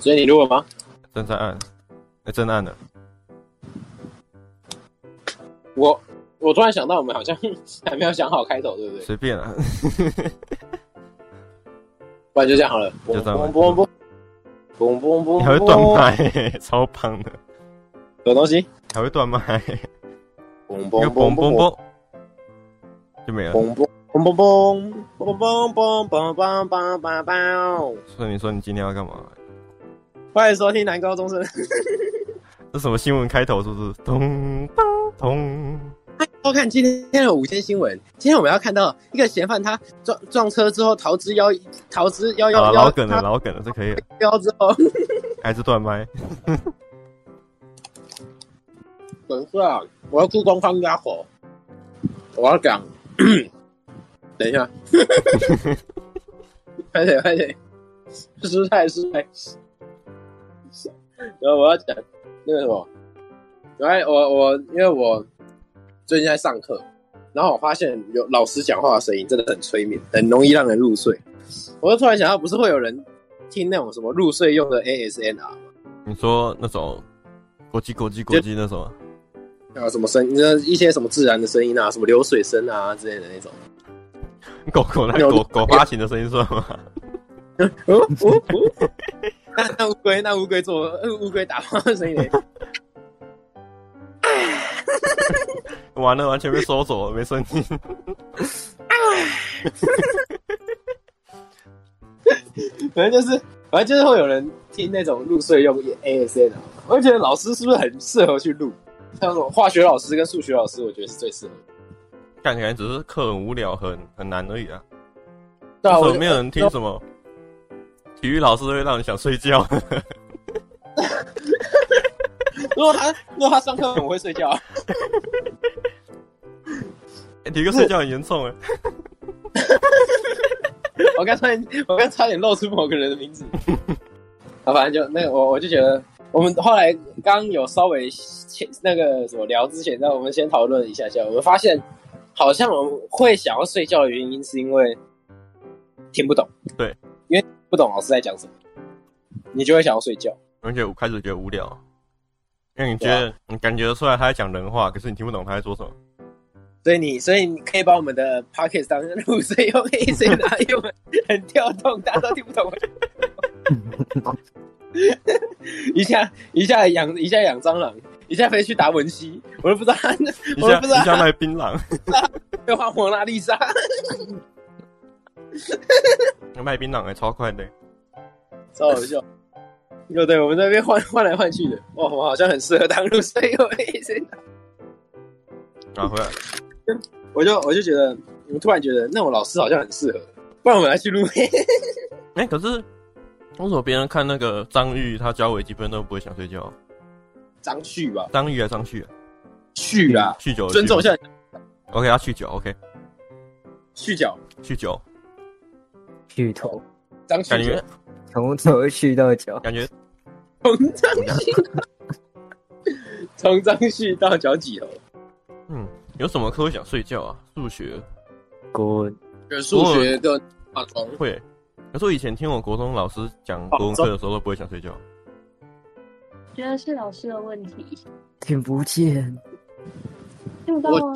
所以你录了吗？正在按，哎，正按了。我我突然想到，我们好像 还没有想好开头，对不对？随便啊，不然就这样好了。就这样。嘣嘣嘣，嘣嘣嘣，你还会断麦，超棒的。什么东西？还会断麦。嘣嘣嘣嘣嘣，就没了。嘣嘣嘣嘣嘣嘣嘣嘣嘣嘣嘣嘣嘣。所以你说你今天要干嘛？欢迎收听男高中生。这什么新闻开头？是不是？咚咚咚！我看今天的午间新闻。今天我们要看到一个嫌犯，他撞撞车之后逃之夭逃之夭夭。老梗了，老梗了，这可以了。夭之后还是断麦。等一下，我要助攻方家伙。我要讲。等一下。快点，快点。失态，失态。然后我要讲那个什么，来我我因为我最近在上课，然后我发现有老师讲话的声音真的很催眠，很容易让人入睡。我就突然想到，不是会有人听那种什么入睡用的 ASMR 吗？你说那种国际国际国际那种啊？啊，什么声？那一些什么自然的声音啊，什么流水声啊之类的那种。狗狗那狗狗发情的声音算吗？哦 哦哦！那 那乌龟，那乌龟做乌龟打炮的声音呢？完了，完全被收走了，没声音。反正就是，反正就是会有人听那种入睡用 ASMR。我就觉得老师是不是很适合去录？像什么化学老师跟数学老师，我觉得是最适合。看起来只是课很无聊，很很难而已啊。对啊，为什么没有人听什么？体育老师会让你想睡觉。如果他如果他上课我会睡觉，啊，欸，体育睡觉很严重哎。我刚才我刚差点露出某个人的名字。啊，反正就那个我我就觉得，我们后来刚有稍微前那个什么聊之前，那我们先讨论一下下。我们发现，好像我们会想要睡觉的原因，是因为听不懂。对，因为。不懂老师在讲什么，你就会想要睡觉，而且我开始觉得无聊，因为你觉得、啊、你感觉得出来他在讲人话，可是你听不懂他在说什么。所以你，所以你可以把我们的 Podcast 当入睡用 AC 拿用，很跳动，大家都听不懂。一下一下养一下养蟑螂，一下飞去达文西，我都不知道，我都不知道。一下卖槟榔，又画蒙娜丽莎。卖槟榔还超快的，超好笑。对对，我们那边换 换来换去的，哇，我好像很适合当路睡用 ASMR。啊，回来，我就我就觉得，我突然觉得那种老师好像很适合，不然我们来去录。哎、欸，可是为什么别人看那个张玉，他教微积分都不会想睡觉？张旭吧？张玉还是张旭？旭啊，酗酒，尊重一下。OK，他酗酒，OK。酗酒，酗酒。去头，张感觉从头去到脚，感觉从张旭，从张旭到脚趾头。嗯，有什么课会想睡觉啊？数学，国文，数学跟化妆会。可是我以前听我国中老师讲国文课的时候，都不会想睡觉。觉得是老师的问题，听不见，听不到吗？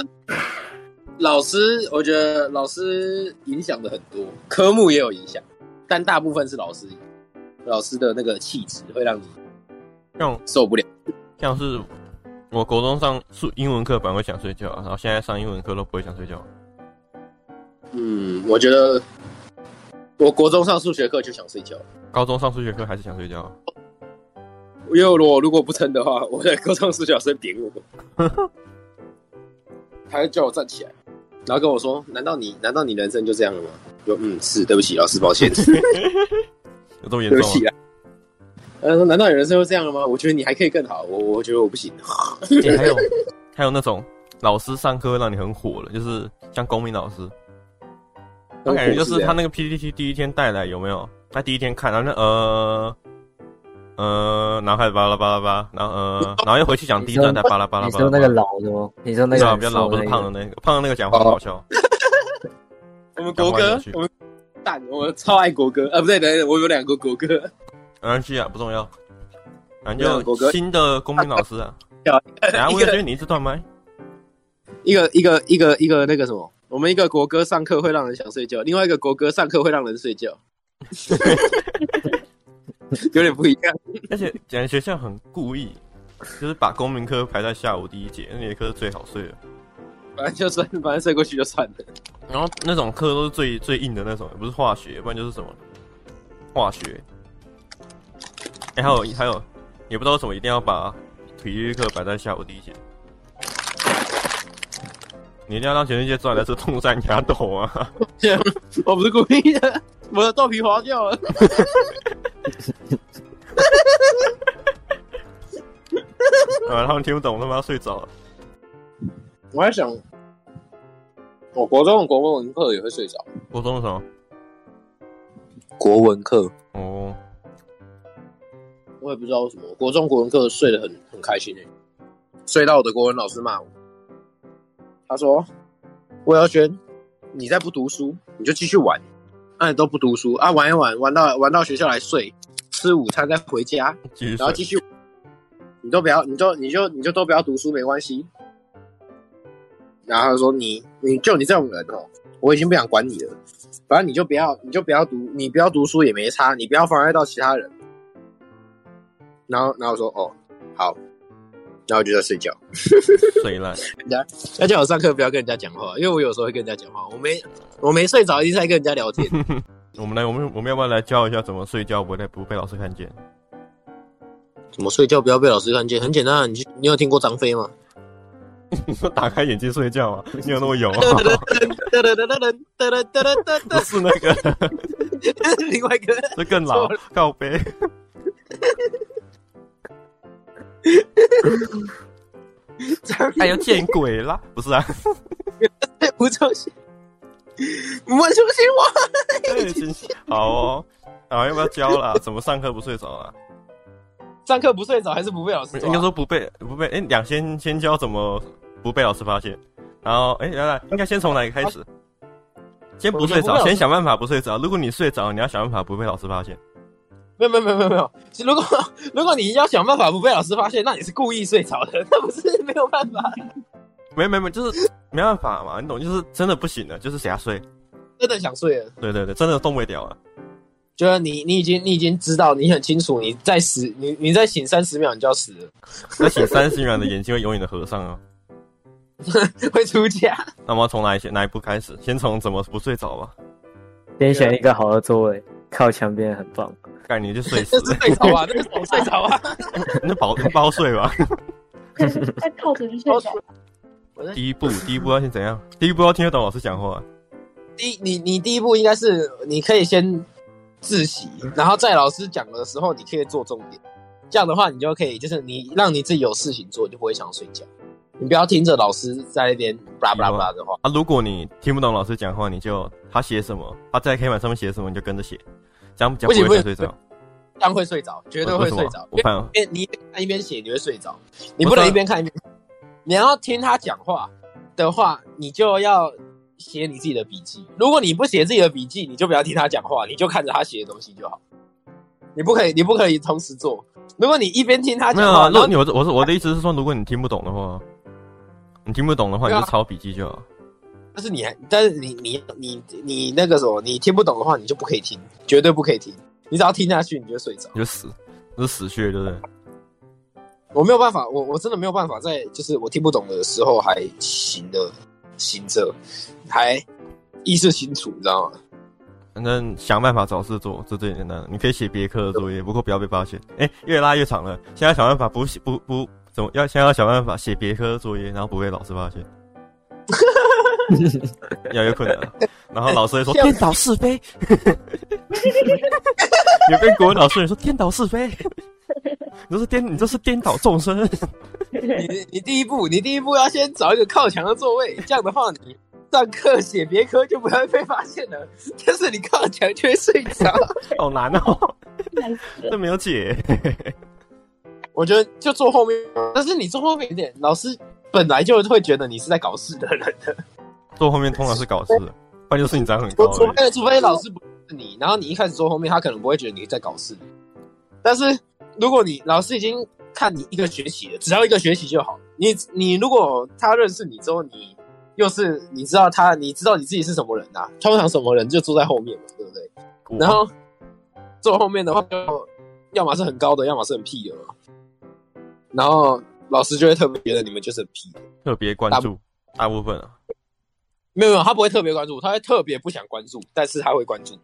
老师，我觉得老师影响的很多，科目也有影响，但大部分是老师，老师的那个气质会让你像受不了。像是我国中上数英文课本来会想睡觉，然后现在上英文课都不会想睡觉。嗯，我觉得我国中上数学课就想睡觉，高中上数学课还是想睡觉。因为我如果不撑的话，我在高中数学老师点我，他会叫我站起来。然后跟我说：“难道你难道你人生就这样了吗？”就嗯，是对不起，老师，抱歉。有这么严重？对不起啊。他说：“难道你人生就这样了吗？”我觉得你还可以更好。我我觉得我不行。欸、还有还有那种老师上课让你很火的，就是像公民老师，我感觉就是他那个 PPT 第一天带来有没有？他第一天看，然后那呃。呃，然后开始巴拉巴拉巴，然后呃，然后又回去讲第一段，再巴拉巴拉巴拉。你说那个老的吗？你说那个比较老，不是胖的那个，胖的那个讲话很好笑。我们国歌，我们蛋，我超爱国歌啊！不对，等等，我有两个国歌。没关系啊，不重要。反正就新的公民老师啊。然后我也觉得你一直断麦。一个一个一个一个那个什么，我们一个国歌上课会让人想睡觉，另外一个国歌上课会让人睡觉，有点不一样。而且讲的学校很故意，就是把公民科排在下午第一节，那节课是最好睡的。反正就算，反正睡过去就算了。然后那种课都是最最硬的那种，不是化学，不然就是什么化学。哎、欸，还有还有，也不知道为什么一定要把体育课摆在下午第一节。你一定要让全世界知道你是痛在牙头啊！我不是故意的，我的豆皮滑掉了。啊，他们听不懂，他们要睡着了。我在想，我国中的国文课也会睡着。国中的什么？国文课哦，我也不知道为什么，国中国文课睡得很很开心诶，睡到我的国文老师骂我。他说：“魏耀轩，你再不读书，你就继续玩。那、啊、你都不读书啊，玩一玩，玩到玩到学校来睡，吃午餐再回家，然后继续。你都不要，你就你就你就都不要读书，没关系。”然后他说：“你，你就你这种人哦，我已经不想管你了。反正你就不要，你就不要读，你不要读书也没差，你不要妨碍到其他人。”然后，然后我说：“哦，好。”然后我就在睡觉，睡了。人家要叫我上课不要跟人家讲话，因为我有时候会跟人家讲话。我没我没睡着，一直在跟人家聊天。我们来，我们我们要不要来教一下怎么睡觉不被不被老师看见？怎么睡觉不要被老师看见？很简单，你你有听过张飞吗？你说打开眼睛睡觉啊？你有那么勇啊？不是那个，另外一个，这更老，告别。还要见鬼了！不是啊，不重新，不重新我。好哦，好，要不要教啦？怎么上课不睡着啊？上课不睡着还是不被老师？应该说不被不被。哎、欸，两先先教怎么不被老师发现，然后哎，来来，应该先从哪个开始？先不睡着，先想办法不睡着。如果你睡着，你要想办法不被老师发现。没有没有没有没有没有，如果如果你要想办法不被老师发现，那你是故意睡着的，那不是没有办法。没没没，就是没办法嘛，你懂？就是真的不行了，就是瞎睡，真的想睡了。对对对，真的动不了了。就是你你已经你已经知道，你很清楚，你再死你你再醒三十秒，你就要死了。再醒三十秒，的眼睛会永远的合上啊，会出家。那我们从哪一些哪一步开始？先从怎么不睡着吧。先选一个好的座位，靠墙边很棒。概念就睡死，睡着啊，那个手睡着啊，那包那包睡吧，再靠着就睡着。第一步，第一步要先怎样？第一步要听得懂老师讲话。第一你你第一步应该是你可以先自习，然后在老师讲的时候，你可以做重点。这样的话，你就可以就是你让你自己有事情做，你就不会想睡觉。你不要听着老师在那边巴拉巴拉巴拉的话啊。如果你听不懂老师讲话，你就他写什么，他在黑板上面写什么，你就跟着写。这样讲不会睡着，这样会睡着，绝对会睡着。我看，因为你一边看一边写，你会睡着。你不能一边看一边，你要听他讲话的话，你就要写你自己的笔记。如果你不写自己的笔记，你就不要听他讲话，你就看着他写的东西就好。你不可以，你不可以同时做。如果你一边听他讲话，没有啊，如果你我我是我的意思是说，如果你听不懂的话，你听不懂的话，你就抄笔记就好。但是你还，但是你你你你那个什么，你听不懂的话，你就不可以听，绝对不可以听。你只要听下去，你就睡着，你就死，那是死穴，对不对？我没有办法，我我真的没有办法在就是我听不懂的时候还行的行着，还意识清楚，你知道吗？反正想办法找事做，这最简单。你可以写别科的作业，不过不要被发现。哎、欸，越拉越长了，现在想办法不写不不怎么要，现在要想办法写别科的作业，然后不被老师发现。越来越困难了，然后老师会说 颠倒是非，有跟国文老师也说颠倒是非，你这是颠，你这是颠倒众生。你你第一步，你第一步要先找一个靠墙的座位，这样的话，你上课写别科就不会被发现了。但是你靠墙却会睡着，好难哦，这没有解。我觉得就坐后面，但是你坐后面一点，老师本来就会觉得你是在搞事的人的。坐后面通常是搞事的，不然就是你长很高。除非除非老师不是你，然后你一开始坐后面，他可能不会觉得你在搞事。但是如果你老师已经看你一个学期了，只要一个学期就好。你你如果他认识你之后，你又是你知道他，你知道你自己是什么人啊？通常什么人就坐在后面嘛，对不对？然后坐后面的话，就要么是很高的，要么是很屁的嘛。然后老师就会特别觉得你们就是很屁的，特别关注大部分啊。没有没有，他不会特别关注，他会特别不想关注，但是他会关注。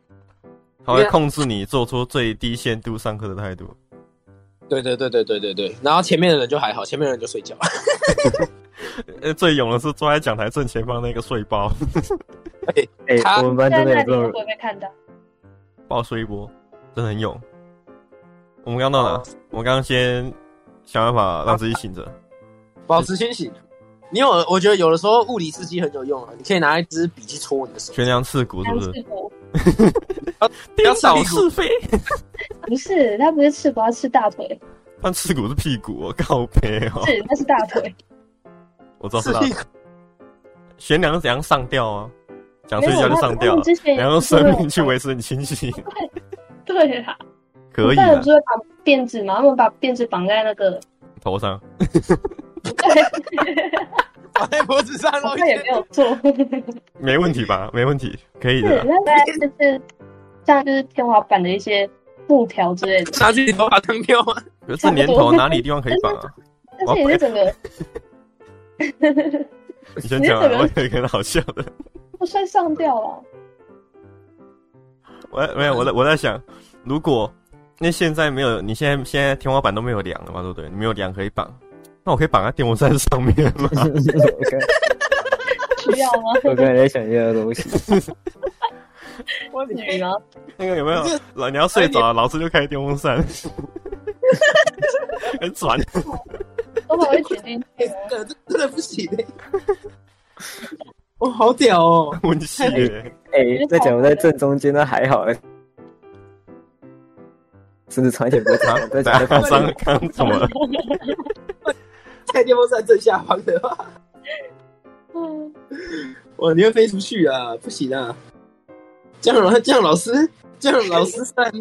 他会控制你做出最低限度上课的态度。对对对对对对对，然后前面的人就还好，前面的人就睡觉。呃，最勇的是坐在讲台正前方那个睡包。哎哎、欸，我们班真的有这种。爆睡一波，真的很勇。我们刚到哪？哦、我们刚刚先想办法让自己醒着，保持清醒。你有，我觉得有的时候物理刺激很有用啊！你可以拿一支笔去戳你的手，悬梁刺骨是不是？不要扫是非。不是，他不是刺股，他刺大腿。但刺骨是屁股，哦，靠背哦。是，那是大腿。我知道是大腿。悬梁是怎样上吊啊？想睡觉就上吊，然后用生命去维持你清醒。对对啦，可以啊。就会把辫子嘛，他们把辫子绑在那个头上。绑在脖子上，他也没有错，没问题吧？没问题，可以的。是，那大概就是像就是天花板的一些布条之类的，拿自己头发当掉吗？可是年头哪里地方可以绑啊？但是也是整个，你先讲，我有一个很好笑的，我算上吊了。我没有，我在我在想，如果那现在没有，你现在现在天花板都没有梁了嘛？对不对？你没有梁可以绑。那我可以绑在电风扇上面吗？需要吗？我刚才在想一个东西。我女吗？那个有没有？老你要睡着了，老师就开电风扇，很转。我把会卷进去，真的真的不行嘞！哇，好屌哦，温馨耶！哎，在讲我在正中间，那还好哎。甚至长一点不会长，在讲放上刚怎么了？开电风扇正下方的话，嗯，哇，你会飞出去啊？不行啊！这样，这样老师，这样老师算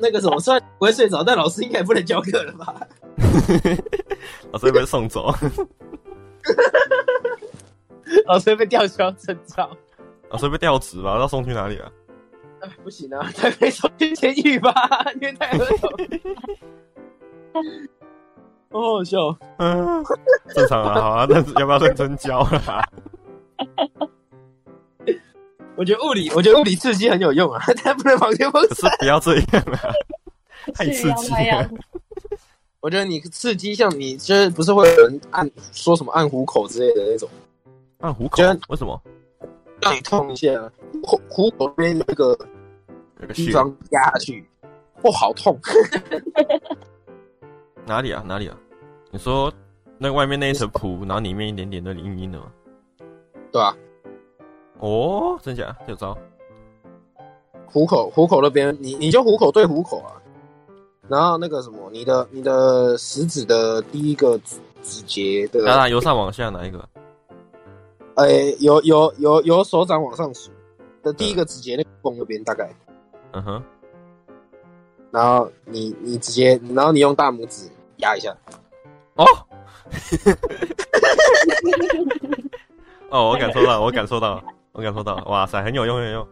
那个什么？算不会睡着，但老师应该也不能教课了吧？老师会被送走，老师会被吊销证照，老师会被调职吧？要送去哪里啊？不行啊，他可以送去监狱吧？虐待儿童。好好笑，嗯，正常啊，好啊，但是要不要认真教啊？我觉得物理，我觉得物理刺激很有用啊，但不能绑电风扇。可是不要这样啊，太刺激了。我觉得你刺激，像你就是不是会有人按说什么按虎口之类的那种？按虎口？为什么？让你痛一下，虎虎口边那个地方压下去，哦，好痛。哪里啊？哪里啊？你说那外面那一层皮，然后里面一点点的硬硬的吗？对啊。哦，真假？有招。虎口，虎口那边，你你就虎口对虎口啊。然后那个什么，你的你的食指的第一个指指节的，啊，由上往下哪一个？哎、欸，由由由由手掌往上数的第一个指节那个缝那边大概。嗯哼。然后你你直接，然后你用大拇指。压一下，哦，哦，我感受到，我感受到，我感受到，哇塞，很有用，很有用，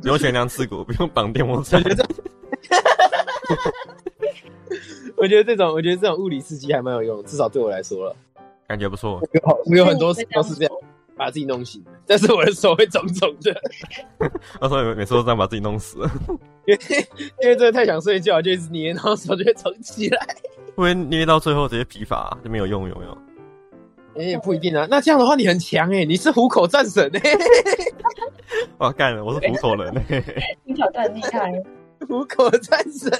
不用悬梁刺股，不用绑电风扇。我觉得这种，我觉得这种物理刺激还蛮有用，至少对我来说了，感觉不错。有有很多次都是这样把自己弄醒，但是我的手会肿肿的。他说每次都这样把自己弄死，因为因为真的太想睡觉，就一直捏，然后手就会肿起来。会 不会捏到最后直接疲乏就没有用，有没有？哎、欸，不一定啊。那这样的话，你很强哎，你是虎口战神哎。哇，干了，我是虎口人哎。你挑战厉害，虎口战神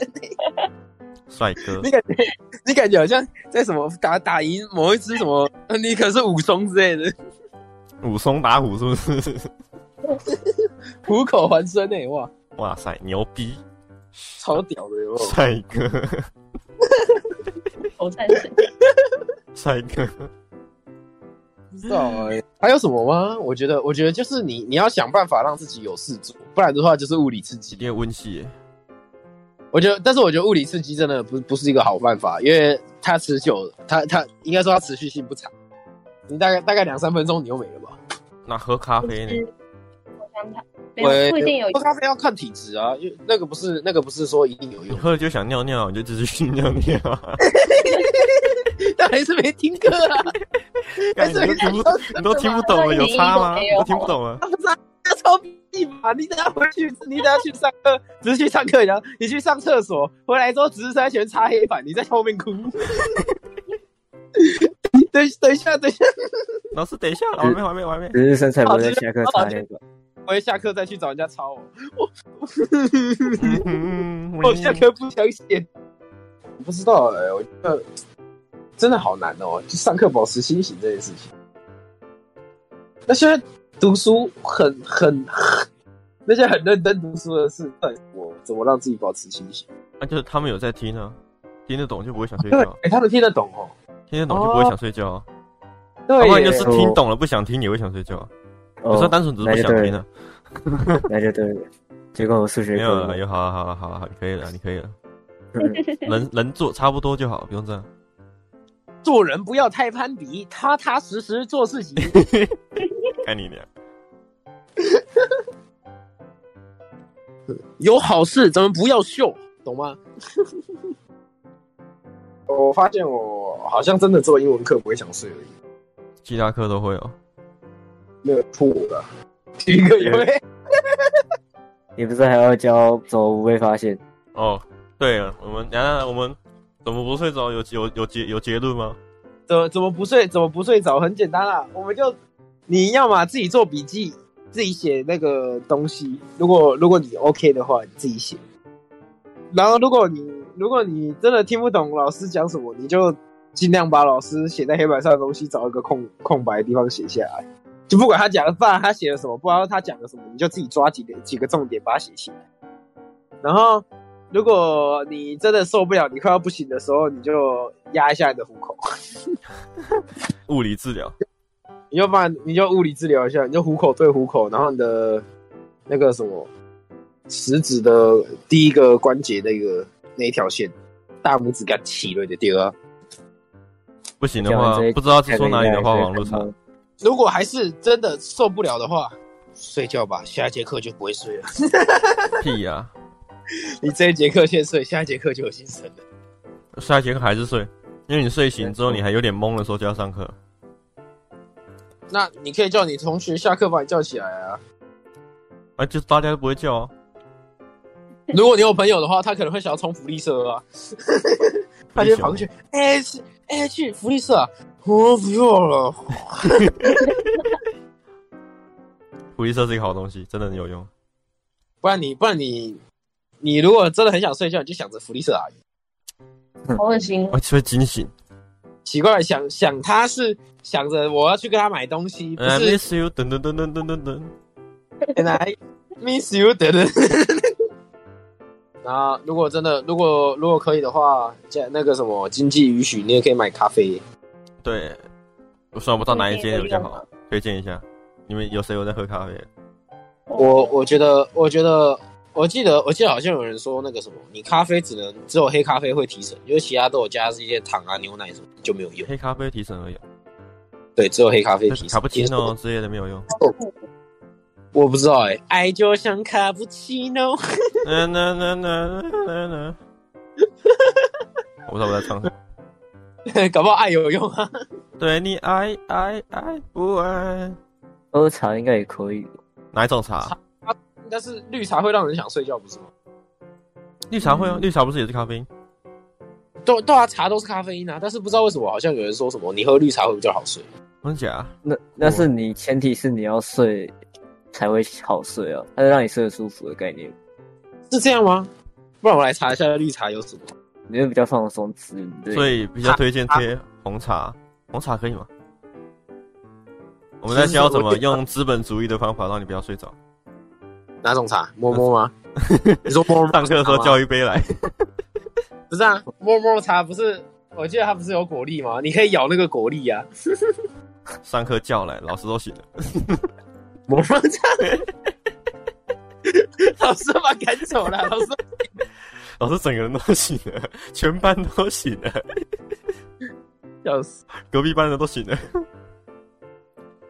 哎，帅哥。你感觉你感觉好像在什么打打赢某一只什么？你可是武松之类的。武松打虎是不是？虎口还生哎，哇哇塞，牛逼，超屌的哟，帅哥。我赞成。帅哥，不知道哎，还有什么吗？我觉得，我觉得就是你，你要想办法让自己有事做，不然的话就是物理刺激。有点温习，我觉得，但是我觉得物理刺激真的不不是一个好办法，因为它持久，它它应该说它持续性不长。你大概大概两三分钟你又没了吧？那喝咖啡呢？我想想，没有不一定有。喝咖啡要看体质啊，因为那个不是那个不是说一定有用。你喝了就想尿尿，你就只是去尿尿。但还是没听课啊！还是没听不，你都听不懂了，有差吗？都听不懂了。不是啊，要抄笔嘛？你等下回去，你等下去上课，只是去上课，然后你去上厕所，回来之后只是在前擦黑板，你在后面哭。等等一下，等一下，老师等一下，我还没，我还没，我还没。只是生菜不在下课擦那个。我会下课再去找人家抄我。我下课不想写。我不知道哎、欸，我觉得真的好难哦、喔，就上课保持清醒这件事情。那现在读书很很很，那些很认真读书的是，我怎么让自己保持清醒？那、啊、就是他们有在听啊，听得懂就不会想睡觉。哎、欸，他们听得懂哦、喔，听得懂就不会想睡觉、啊。对，要不然就是听懂了不想听也会想睡觉。有时候单纯只是不想听啊。那就对了，结果我数学没有了，有好了好了好了好，你可以了，你可以了。能能做差不多就好，不用这样。做人不要太攀比，踏踏实实做自己。看你俩。有好事咱们不要秀，懂吗？我发现我好像真的做英文课不会想睡而已，其他课都会哦。没有错的，体育课也会。你不是还要教怎么不被发现？哦。对啊，我们然后我们怎么不睡着？有有有结有结论吗？怎么怎么不睡？怎么不睡着？很简单啦，我们就你要嘛自己做笔记，自己写那个东西。如果如果你 OK 的话，你自己写。然后如果你如果你真的听不懂老师讲什么，你就尽量把老师写在黑板上的东西找一个空空白的地方写下来。就不管他讲的，不然他写了什么，不知道他讲了什么，你就自己抓几个几个重点把它写起来。然后。如果你真的受不了，你快要不行的时候，你就压一下你的虎口，物理治疗。你就把你就物理治疗一下，你就虎口对虎口，然后你的那个什么食指的第一个关节那个那一条线，大拇指给它起了就对啊。不行的话，不知道是说哪里的话，网络上。如果还是真的受不了的话，睡觉吧，下一节课就不会睡了。屁呀、啊！你这一节课先睡，下一节课就有精神了。下一节课还是睡，因为你睡醒之后，你还有点懵的时候就要上课。那你可以叫你同学下课把你叫起来啊。啊，就是大家都不会叫啊。如果你有朋友的话，他可能会想要冲福利社啊。他就跑过去，哎、哎、欸，去福利社啊！我不要了。福利社是一个好东西，真的很有用。不然你，不然你。你如果真的很想睡觉，你就想着福利社阿姨，好恶心，我就会惊醒。奇怪，想想他是想着我要去跟他买东西，不是 I miss you，噔噔噔噔噔噔噔。And I miss you，噔噔。然后，如果真的，如果如果可以的话，在那个什么经济允许，你也可以买咖啡。对，我算不到哪一间比较好，推荐一下。你们有谁有在喝咖啡？我我觉得，我觉得。我记得，我记得好像有人说那个什么，你咖啡只能只有黑咖啡会提神，因为其他都有加一些糖啊、牛奶什么就没有用。黑咖啡提神而已。对，只有黑咖啡提神。卡布奇诺之类的没有用。我不知道哎、欸，爱就像卡布奇诺。那那那那那那。我不知道我在唱什么。搞不好爱有用啊。对你爱爱爱不爱。喝茶应该也可以。哪一种茶？但是绿茶会让人想睡觉，不是吗？绿茶会啊，绿茶不是也是咖啡因？对对啊，茶都是咖啡因啊。但是不知道为什么，好像有人说什么你喝绿茶会比较好睡。真假？那那是你前提是你要睡才会好睡啊，它是让你睡得舒服的概念。是这样吗？不然我来查一下绿茶有什么。你会比较放松自对，所以比较推荐贴红茶。红茶可以吗？我们在教怎么用资本主义的方法让你不要睡着。哪种茶？摸摸吗？你说摸摸上课的时候叫一杯来？不是啊，摸摸茶不是？我记得它不是有果粒吗？你可以咬那个果粒啊。上课叫来，老师都醒了。摸摸茶，老师把赶走了。老师，老师整个人都醒了，全班都醒了，笑死，隔壁班的都醒了。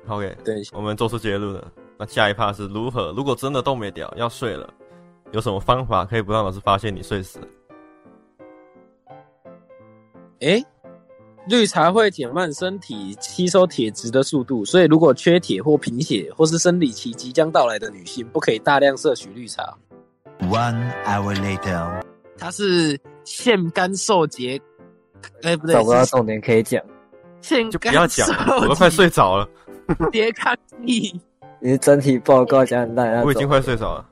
OK，对，我们做出结论了。那下一趴是如何？如果真的都没掉，要睡了，有什么方法可以不让老师发现你睡死了？哎，绿茶会减慢身体吸收铁质的速度，所以如果缺铁或贫血或是生理期即将到来的女性，不可以大量摄取绿茶。One hour later，它是腺干受节，哎不对，找不到重点可以讲，腺就不要讲，我都快睡着了。别抗议，你是整体报告讲很烂，我已经快睡着了。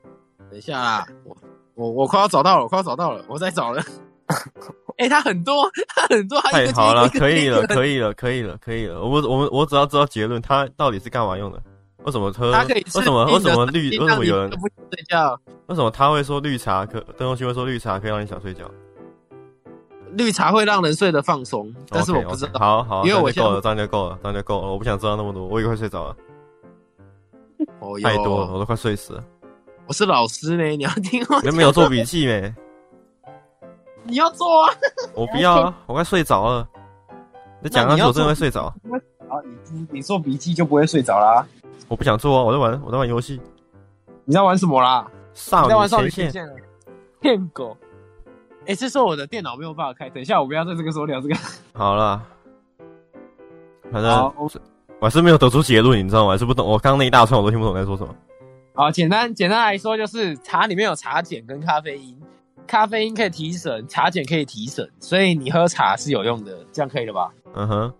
等一下啦，我我我快要找到了，我快要找到了，我在找了。哎、欸，他很多，他很多，太好了，可以了，可以了，可以了，可以了。我我们我只要知道结论，他到底是干嘛用的？为什么喝？为什么为什么绿？为什么有人不睡觉？为什么他会说绿茶可？邓东旭会说绿茶可以让你想睡觉？绿茶会让人睡得放松，但是我不知道。Okay, okay. 好好，因为我够了，这样就够了，这样就够了。我不想知道那么多，我也快睡着了。哦，太多了，我都快睡死了。我是老师呢，你要听我。你有没有做笔记没？你要做啊！我不要啊！我快睡着了。你讲下去，我真的会睡着。啊，你你做笔记就不会睡着啦。我不想做啊！我在玩，我在玩游戏。你在玩什么啦？少女前线。骗狗！哎，是说我的电脑没有办法开。等一下，我不要在这个时候聊这个。好了，反正我还是没有得出结论，你知道吗？还是不懂。我刚刚那一大串我都听不懂在说什么。好，简单简单来说，就是茶里面有茶碱跟咖啡因。咖啡因可以提神，茶碱可以提神，所以你喝茶是有用的，这样可以了吧？嗯哼，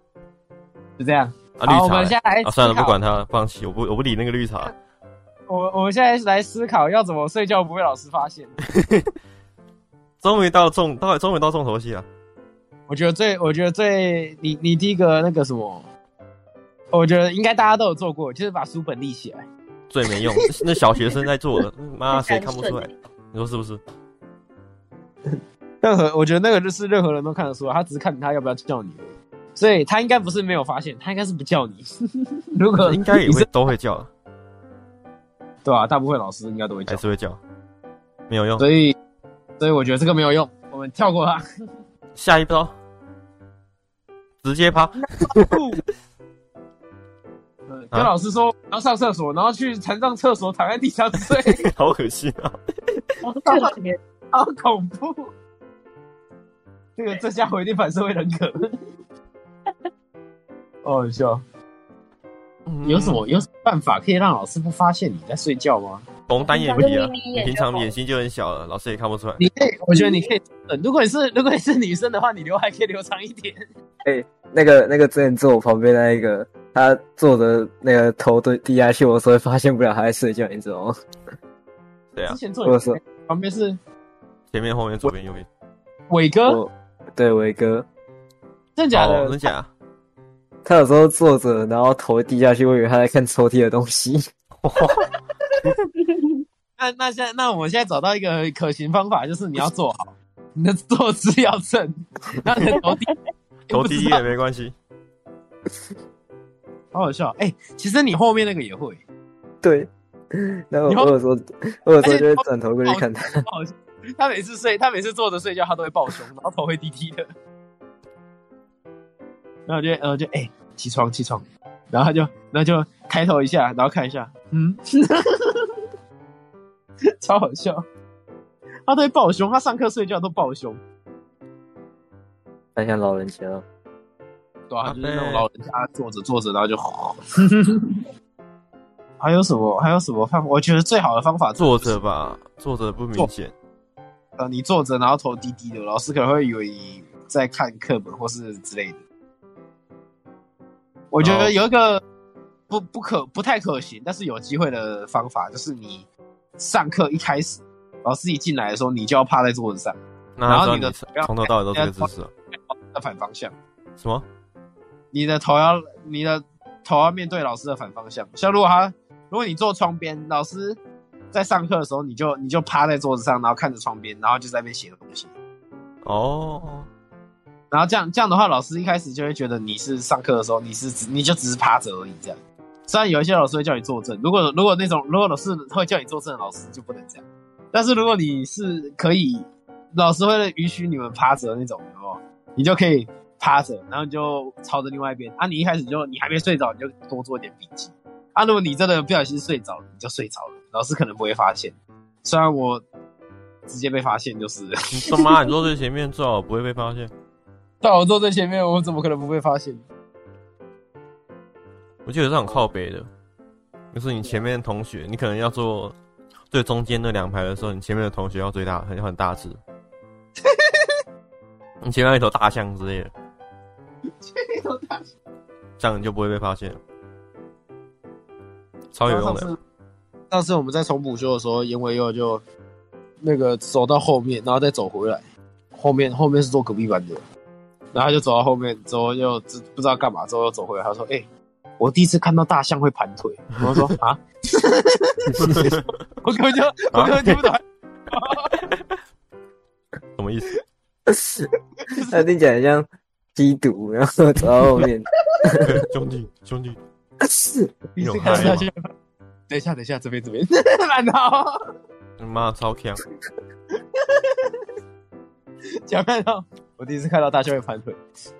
就这样。啊，绿茶。我们现在来、啊，算了，不管它了，放弃，我不，我不理那个绿茶。我我们现在来思考要怎么睡觉不被老师发现。终于到重，到终于到重头戏了。我觉得最，我觉得最，你你第一个那个什么，我觉得应该大家都有做过，就是把书本立起来。最没用，那小学生在做的，妈谁看不出来？你说是不是？任何，我觉得那个就是任何人都看得出来，他只是看他要不要叫你，所以他应该不是没有发现，他应该是不叫你。如果应该也会都会叫，对啊，大部分老师应该都会叫，还是会叫，没有用。所以，所以我觉得这个没有用，我们跳过它。下一招，直接趴。跟老师说要上厕所，然后去残障厕所躺在地上睡，好恶心啊！好恐怖！这个这家伙一定反社会人格。哦，笑。有什么有什么办法可以让老师不发现你在睡觉吗？红单眼皮啊！你平常眼睛就很小了，老师也看不出来。你可以，我觉得你可以。如果你是如果你是女生的话，你刘海可以留长一点。哎、欸，那个那个之前坐我旁边那一个，他坐的那个头对低下去，我所以发现不了他在睡觉，你知道吗？对啊。之前坐你旁边是。前面、后面、左边、右边，伟哥，对，伟哥，真假的？真假？他有时候坐着，然后头低下去，我以为他在看抽屉的东西。那那现在，那我们现在找到一个可行方法，就是你要坐好，你的坐姿要正，然后你的头低，头低也没关系。好好笑，哎、欸，其实你后面那个也会。对，然后我有时候，我有时候就会转头过去看他。他每次睡，他每次坐着睡觉，他都会抱胸，然后头会低低的。然后就，然后就，哎、欸，起床，起床。然后他就，然后就抬头一下，然后看一下，嗯，超好笑。他都会抱胸，他上课睡觉都抱胸。很像老人家。对啊，就是那种老人家坐着坐着，然后就。还有什么？还有什么方？我觉得最好的方法坐着吧，坐着不明显。呃，你坐着，然后头低低的，老师可能会以为你在看课本或是之类的。我觉得有一个不不可不太可行，但是有机会的方法，就是你上课一开始，老师一进来的时候，你就要趴在桌子上，然后你的从头到尾都是这个姿势，的反方向。什么？你的头要你的头要面对老师的反方向。像如果他如果你坐窗边，老师。在上课的时候，你就你就趴在桌子上，然后看着窗边，然后就在那边写东西。哦，然后这样这样的话，老师一开始就会觉得你是上课的时候，你是只你就只是趴着而已。这样，虽然有一些老师会叫你坐正，如果如果那种如果老师会叫你坐正的老师就不能这样。但是如果你是可以老师会允许你们趴着的那种哦，你就可以趴着，然后你就朝着另外一边啊。你一开始就你还没睡着，你就多做一点笔记啊。如果你真的不小心睡着了，你就睡着了，老师可能不会发现。虽然我直接被发现就是，你他妈你坐最前面最好不会被发现。但我坐最前面，我怎么可能不被发现？我记得是很靠北的，就是你前面的同学，你可能要坐最中间那两排的时候，你前面的同学要最大很很大只，你前面有一头大象之类的，前面一头大象，这样你就不会被发现，超有用的。上次我们在重补修的时候，严伟佑就那个走到后面，然后再走回来，后面后面是坐隔壁班的。然后他就走到后面，之后又不知道干嘛，之后又走回来。他说：“哎、欸，我第一次看到大象会盘腿。”我说：“啊，我根本就我根本听不懂，什么意思？他听起来像吸毒，然后走到后面，兄 弟兄弟，是第一次看到大象。等一下，等一下，这边这边，烂到，妈超强，讲看到。”我第一次看到大象会盘腿，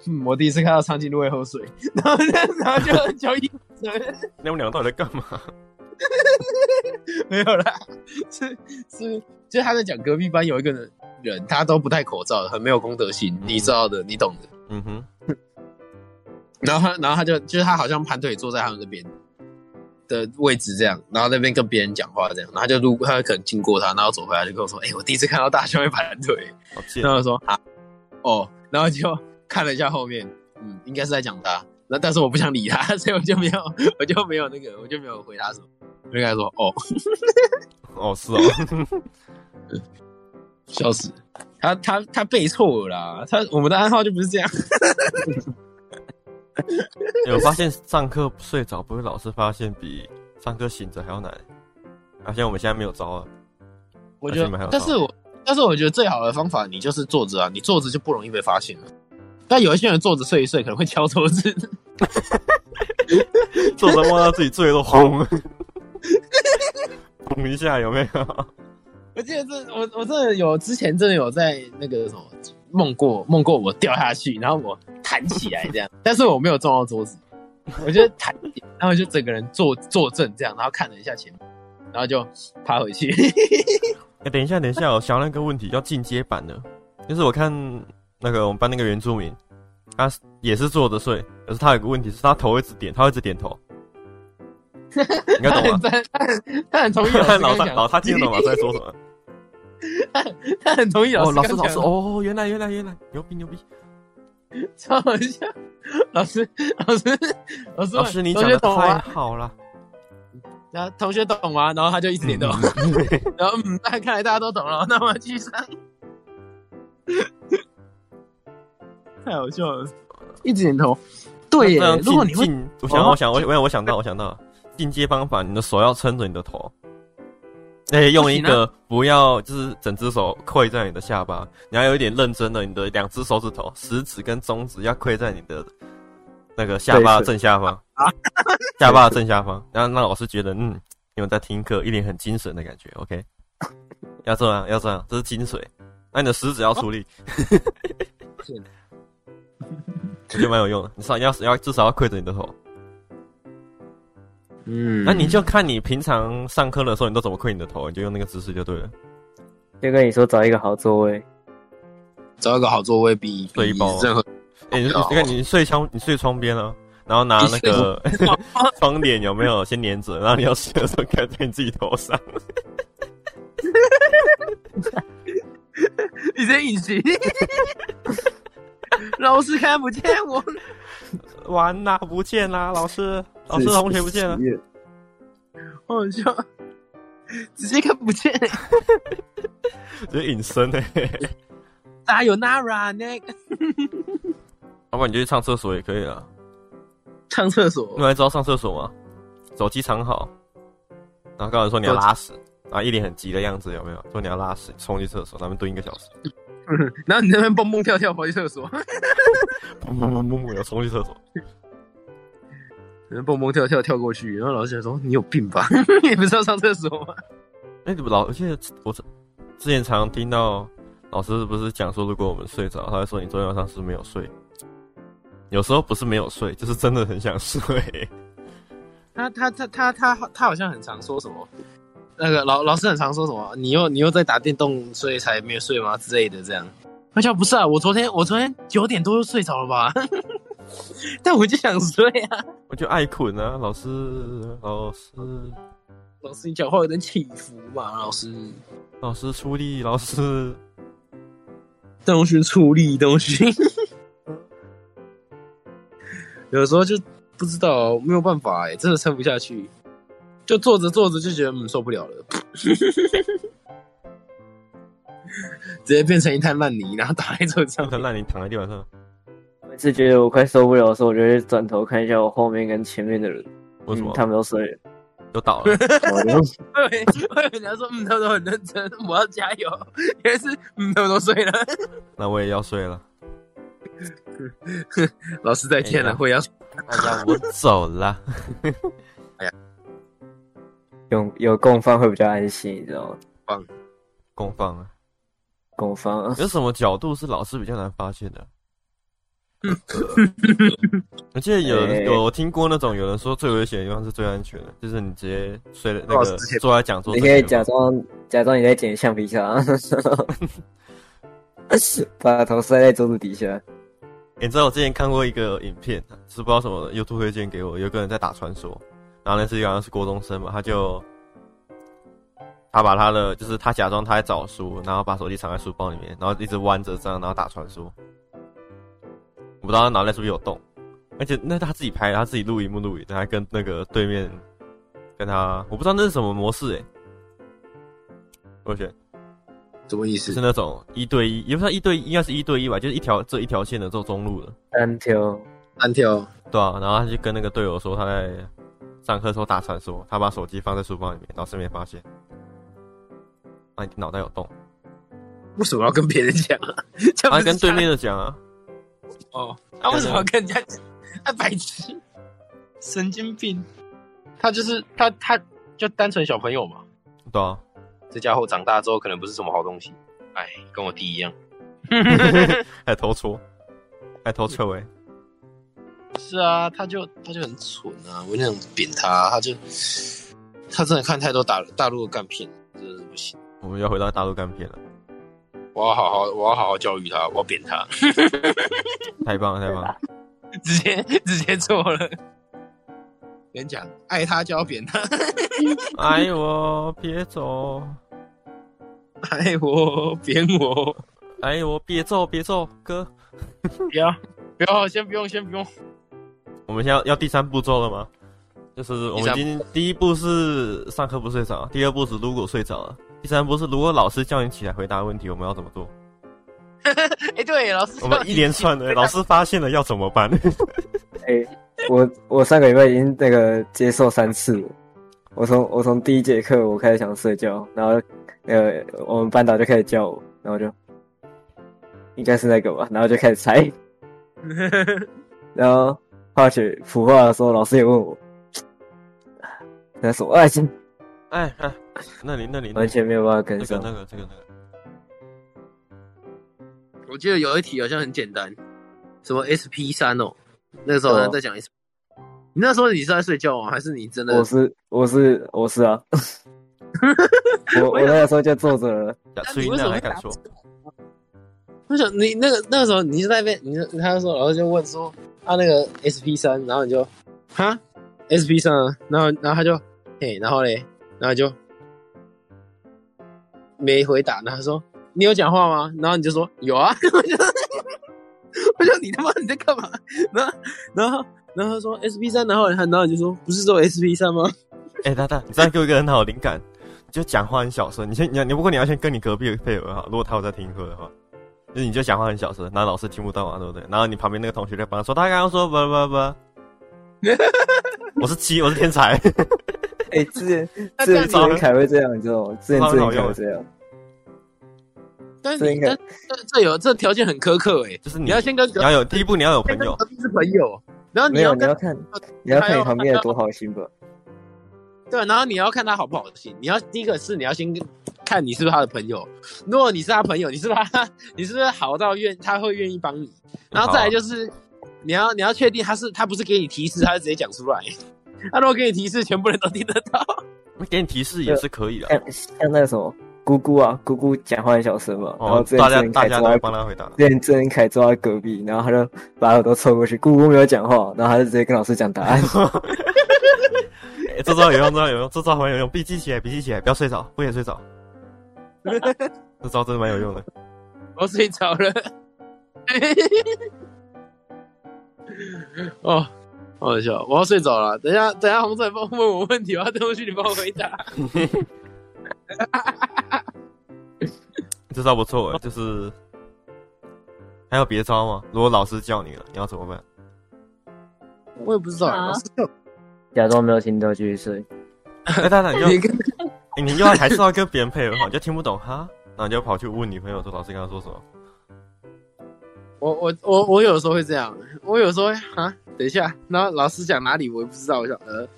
嗯，我第一次看到长颈鹿会喝水，然后然后就交易。那我们两个到底在干嘛？没有啦，是是，就是他在讲隔壁班有一个人，他都不戴口罩，很没有公德心，你知道的，你懂的。嗯哼。然后他，然后他就就是他好像盘腿坐在他们那边的位置这样，然后那边跟别人讲话这样，然后他就路过，他可能经过他，然后走回来就跟我说：“哎、欸，我第一次看到大象会盘腿。”然后我说：“啊。”哦，然后就看了一下后面，嗯，应该是在讲他，那但是我不想理他，所以我就没有，我就没有那个，我就没有回他什么，我就跟他说，哦，哦是哦，笑死，他他他背错了啦，他我们的暗号就不是这样。有发现上课睡着不会老师发现，比上课醒着还要难，而且我们现在没有招啊，我觉得，但是我。但是我觉得最好的方法，你就是坐着啊，你坐着就不容易被发现了。但有一些人坐着睡一睡，可能会敲桌子，坐着摸到自己醉都红，红一下有没有？我记得这我我真的有之前真的有在那个什么梦过梦过我掉下去，然后我弹起来这样，但是我没有撞到桌子，我就弹，然后就整个人坐坐正这样，然后看了一下前面，然后就爬回去。哎、欸，等一下，等一下，我想到一个问题，要进阶版的，就是我看那个我们班那个原住民，他也是坐着睡，可是他有个问题是他头一直点，他会一直点头，你该懂吗？他很同意老他老他听得懂吗？在说什么？他很同意老师。哦，老师老师，哦，原来原来原来，牛逼牛逼，超好笑，老师 老师老师老师，你讲的太好了。然后同学懂吗？然后他就一直点头。然后嗯，那看来大家都懂了，那我们继续上。太好笑了，一直点头。对耶，如果你会，我想，我想，我我我想到，我想到进阶方法，你的手要撑着你的头。哎，用一个不要就是整只手跪在你的下巴，你要有一点认真的，你的两只手指头，食指跟中指要跪在你的那个下巴正下方。啊，下巴的正下方，然后让老师觉得，嗯，你们在听课，一脸很精神的感觉。OK，要这样，要这样，这是精髓。那你的食指要出力，我觉得蛮有用的。你上要要至少要跪着你的头。嗯，那你就看你平常上课的时候，你都怎么困你的头，你就用那个姿势就对了。就跟你说，找一个好座位，找一个好座位比睡包任何。哎、欸，你看你睡窗，你睡窗边啊。然后拿那个 窗帘有没有先粘着？然后你要睡的时候盖在你自己头上。你在隐形，老师看不见我。完啦，不见啦，老师，老师同学不见了。好笑，直接看不见，直接隐身哎。哪有 Nara 那个？要不然你就去上厕所也可以了。上厕所，你还知道上厕所吗？手机藏好，然后刚才说你要拉屎，然后一脸很急的样子，有没有？说你要拉屎，冲去厕所，咱们蹲一个小时。然后你那边蹦蹦跳跳跑去厕所，蹦蹦蹦蹦蹦要冲去厕所，蹦蹦跳跳跳过去，然后老师就说：“你有病吧？你不是要上厕所吗？”哎，怎么老？而且我之前常常听到老师不是讲说，如果我们睡着，他会说你昨天晚上是没有睡。有时候不是没有睡，就是真的很想睡。他他他他他他好像很常说什么，那个老老师很常说什么，你又你又在打电动，所以才没有睡吗？之类的这样。他说不是啊，我昨天我昨天九点多就睡着了吧，但我就想睡啊，我就爱困啊，老师老师。老师你讲话有点起伏嘛，老师。老师出力，老师。东西出力东西。有时候就不知道，没有办法哎，真的撑不下去，就坐着坐着就觉得嗯受不了了，直接变成一滩烂泥，然后躺在桌上，一滩烂泥躺在地板上。每次觉得我快受不了的时候，我就会转头看一下我后面跟前面的人，为什么？嗯、他们都睡了，都倒了。我以为我以为你要说嗯，他们都很认真，我要加油。原来是嗯，他们都睡了，那我也要睡了。老师再见了，会要哎呀，我走了。哎呀，有有共放会比较安心，你知道吗？放共放啊，共放啊。有什么角度是老师比较难发现的？我记得有人有听过那种有人说最危险的地方是最安全的，就是你直接睡了那个坐在讲桌，你可以假装假装你在捡橡皮擦，把头塞在桌子底下。你知道我之前看过一个影片，是不知道什么 YouTube 推荐给我，有个人在打传说，然后那次好像是国中生嘛，他就他把他的就是他假装他在找书，然后把手机藏在书包里面，然后一直弯着这样，然后打传说。我不知道他脑袋是不是有洞，而且那他自己拍，他自己录一幕录影，他还跟那个对面跟他，我不知道那是什么模式诶、欸。我选。什么意思？是那种一对一，也不算一对一，应该是一对一吧，就是一条这一条线的做中路的单挑，单挑，对啊。然后他就跟那个队友说他在上课时候打传说，他把手机放在书包里面，然后顺便发现，啊，你脑袋有洞，为什么要跟别人讲啊？他还跟对面的讲啊。哦，他为什么要跟人家讲？他白痴，神经病。他就是他，他就单纯小朋友嘛。对啊。这家伙长大之后可能不是什么好东西，哎，跟我弟一样，还偷戳，还偷戳哎，是啊，他就他就很蠢啊，我那种扁他，他就他真的看太多大大陆的干片，真的是不行。我们要回到大陆干片了，我要好好我要好好教育他，我要扁他，太棒了太棒了，直接直接做了。跟你讲，爱他就要扁他，爱我别走。爱我，扁我，爱我，别揍，别揍，哥，不要，不要，先不用，先不用。我们现在要要第三步骤了吗？就是我们今天第一步是上课不睡着，第二步是如果睡着了，第三步是如果老师叫你起来回答问题，我们要怎么做？哎、欸，对，老师，我们一连串的，老师发现了要怎么办？哎、欸，我我上个礼拜已经那个接受三次了，我从我从第一节课我开始想睡觉，然后。呃，我们班导就开始叫我，然后就应该是那个吧，然后就开始猜。然后化学普化的时候，老师也问我，他说：“爱心，哎哎，那里那里完全没有办法跟上。那个”那个这个那个，我记得有一题好像很简单，什么 SP 三哦，那个时候好像在讲 SP。你那时候你是在睡觉吗？还是你真的？我是我是我是啊。我我那个时候就坐着了，所以那还敢说？我想你那个那个时候你是在那边，你他就说，然后就问说他那个 SP 三，然后你就哈 SP 三，然后然后他就嘿，然后嘞，然后就没回答，然后他说你有讲话吗？然后你就说有啊，我就我说你他妈你在干嘛？然后然后然后他说 SP 三，然后然后你就说不是说 SP 三吗？哎、大大，你再给我一个很好的灵感。就讲话很小声，你先你你不过你要先跟你隔壁的配合哈，如果他有在听课的话，就是你就讲话很小声，然后老师听不到啊，对不对？然后你旁边那个同学在帮他说，他刚刚说不不不，我是七，我是天才。哎、欸，之前 之前张凯会这样，你知道吗？之前之前凯会这样。但是这这这有这条件很苛刻哎、欸，就是你，你要先跟你要有第一步，你要有朋友，是朋友，然后你要你要看你要看你旁边有多好心吧。对，然后你要看他好不好心。你要第一个是你要先跟看你是不是他的朋友。如果你是他朋友，你是不是他？你是不是好到愿他会愿意帮你？然后再来就是，你要你要确定他是他不是给你提示，他是直接讲出来。他如果给你提示，全部人都听得到。给你提示也是可以的，像像那个什么姑姑啊，姑姑讲话很小声嘛，哦、然后大家大家都会帮他回答。之前郑凯坐在隔壁，然后他就把耳朵凑过去，姑姑没有讲话，然后他就直接跟老师讲答案。欸、这招有用，这招有用，这招很有用，笔记起来，笔记起来，不要睡着，不许睡着。这招真的蛮有用的。我睡着了。哦。好好笑，我要睡着了。等一下，等一下，红仔帮问我问题，我要等回去，你帮我回答。这招不错，就是还有别招吗？如果老师叫你了，你要怎么办？我也不知道。啊、老师叫假装没有听到，继续睡。哎，大胆，你你又要还是要跟别人配合好，你 就听不懂哈，然后你就跑去问女朋友说：“老师刚刚说什么？”我我我我有时候会这样，我有时候会啊。等一下，然后老师讲哪里我也不知道，我想呃